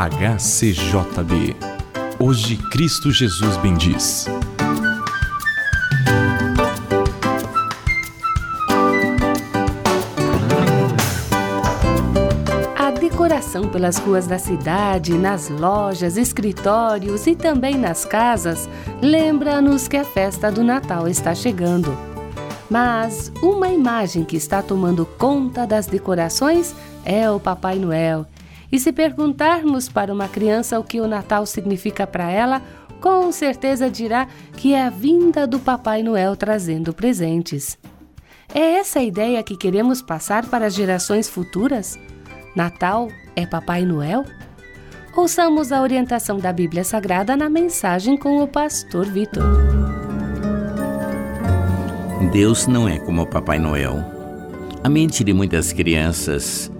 HCJB. Hoje Cristo Jesus bendiz. A decoração pelas ruas da cidade, nas lojas, escritórios e também nas casas lembra-nos que a festa do Natal está chegando. Mas uma imagem que está tomando conta das decorações é o Papai Noel. E se perguntarmos para uma criança o que o Natal significa para ela, com certeza dirá que é a vinda do Papai Noel trazendo presentes. É essa a ideia que queremos passar para as gerações futuras? Natal é Papai Noel? Ouçamos a orientação da Bíblia Sagrada na mensagem com o pastor Vitor. Deus não é como o Papai Noel. A mente de muitas crianças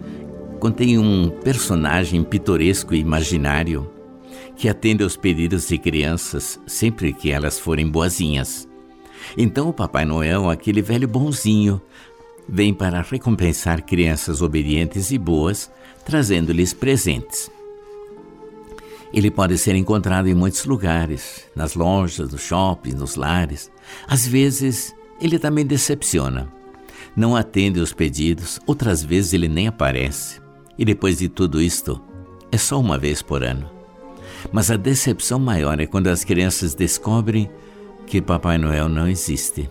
contém um personagem pitoresco e imaginário que atende aos pedidos de crianças sempre que elas forem boazinhas. Então o Papai Noel, aquele velho bonzinho, vem para recompensar crianças obedientes e boas, trazendo-lhes presentes. Ele pode ser encontrado em muitos lugares, nas lojas, nos shoppings, nos lares. Às vezes, ele também decepciona. Não atende os pedidos, outras vezes ele nem aparece. E depois de tudo isto, é só uma vez por ano. Mas a decepção maior é quando as crianças descobrem que Papai Noel não existe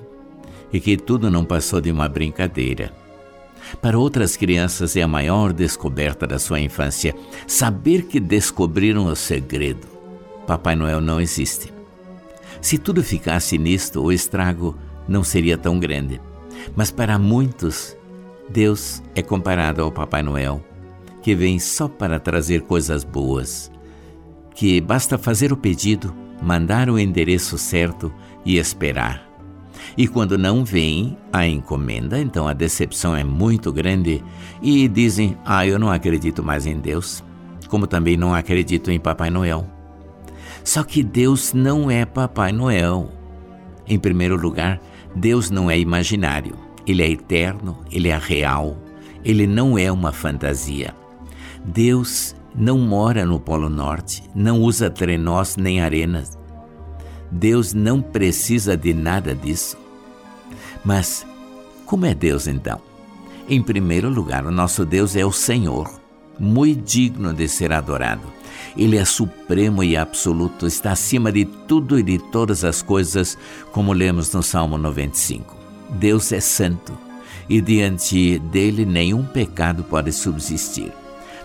e que tudo não passou de uma brincadeira. Para outras crianças é a maior descoberta da sua infância saber que descobriram o segredo. Papai Noel não existe. Se tudo ficasse nisto, o estrago não seria tão grande. Mas para muitos, Deus é comparado ao Papai Noel que vem só para trazer coisas boas, que basta fazer o pedido, mandar o endereço certo e esperar. E quando não vem a encomenda, então a decepção é muito grande e dizem: Ah, eu não acredito mais em Deus, como também não acredito em Papai Noel. Só que Deus não é Papai Noel. Em primeiro lugar, Deus não é imaginário, ele é eterno, ele é real, ele não é uma fantasia. Deus não mora no Polo Norte, não usa trenós nem arenas. Deus não precisa de nada disso. Mas como é Deus então? Em primeiro lugar, o nosso Deus é o Senhor, muito digno de ser adorado. Ele é supremo e absoluto, está acima de tudo e de todas as coisas, como lemos no Salmo 95. Deus é santo e diante dele nenhum pecado pode subsistir.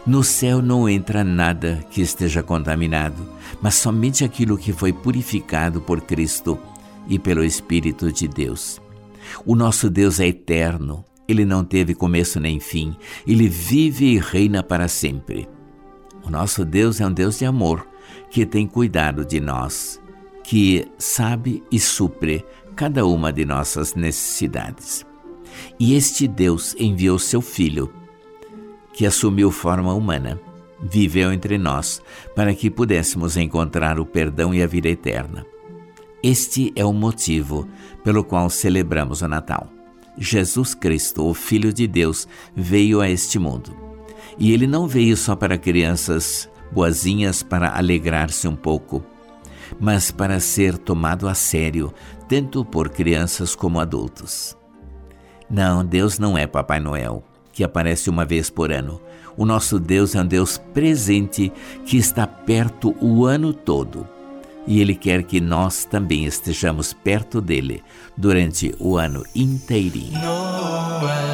No céu não entra nada que esteja contaminado, mas somente aquilo que foi purificado por Cristo e pelo Espírito de Deus. O nosso Deus é eterno, ele não teve começo nem fim, ele vive e reina para sempre. O nosso Deus é um Deus de amor, que tem cuidado de nós, que sabe e supre cada uma de nossas necessidades. E este Deus enviou seu Filho que assumiu forma humana, viveu entre nós para que pudéssemos encontrar o perdão e a vida eterna. Este é o motivo pelo qual celebramos o Natal. Jesus Cristo, o Filho de Deus, veio a este mundo. E ele não veio só para crianças boazinhas para alegrar-se um pouco, mas para ser tomado a sério, tanto por crianças como adultos. Não, Deus não é Papai Noel que aparece uma vez por ano. O nosso Deus é um Deus presente que está perto o ano todo. E Ele quer que nós também estejamos perto dele durante o ano inteirinho. O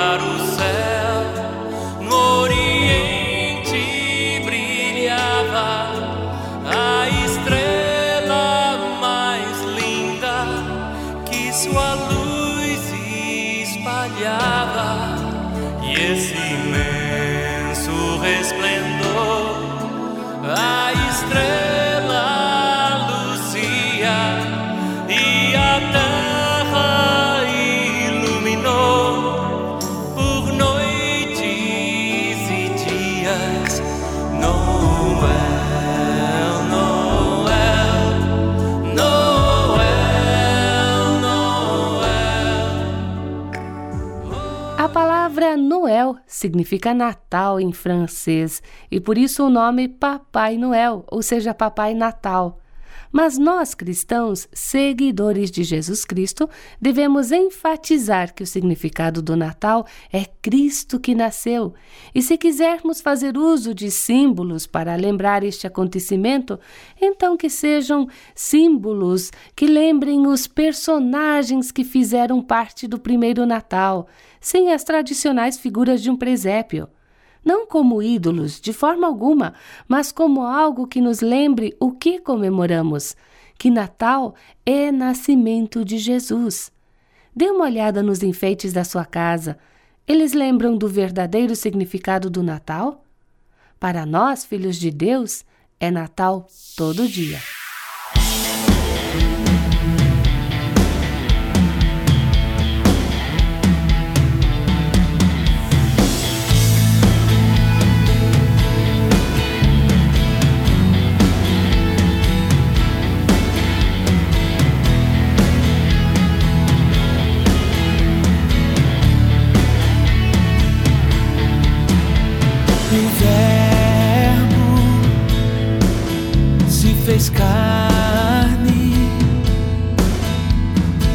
para o céu. Noël significa Natal em francês e por isso o nome Papai Noel, ou seja, Papai Natal. Mas nós cristãos, seguidores de Jesus Cristo, devemos enfatizar que o significado do Natal é Cristo que nasceu. E se quisermos fazer uso de símbolos para lembrar este acontecimento, então que sejam símbolos que lembrem os personagens que fizeram parte do primeiro Natal, sem as tradicionais figuras de um presépio não como ídolos, de forma alguma, mas como algo que nos lembre o que comemoramos, que Natal é nascimento de Jesus. Dê uma olhada nos enfeites da sua casa. Eles lembram do verdadeiro significado do Natal? Para nós, filhos de Deus, é Natal todo dia.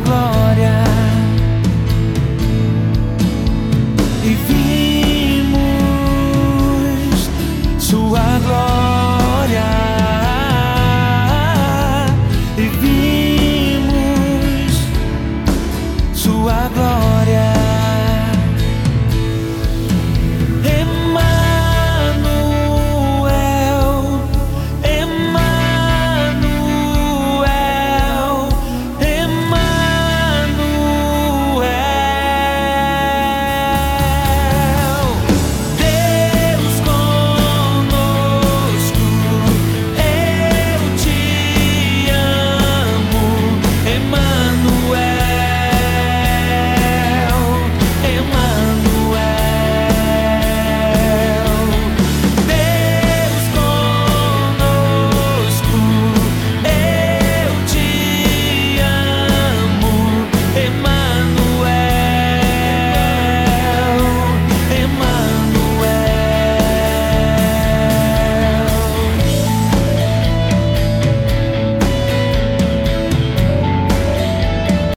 glória.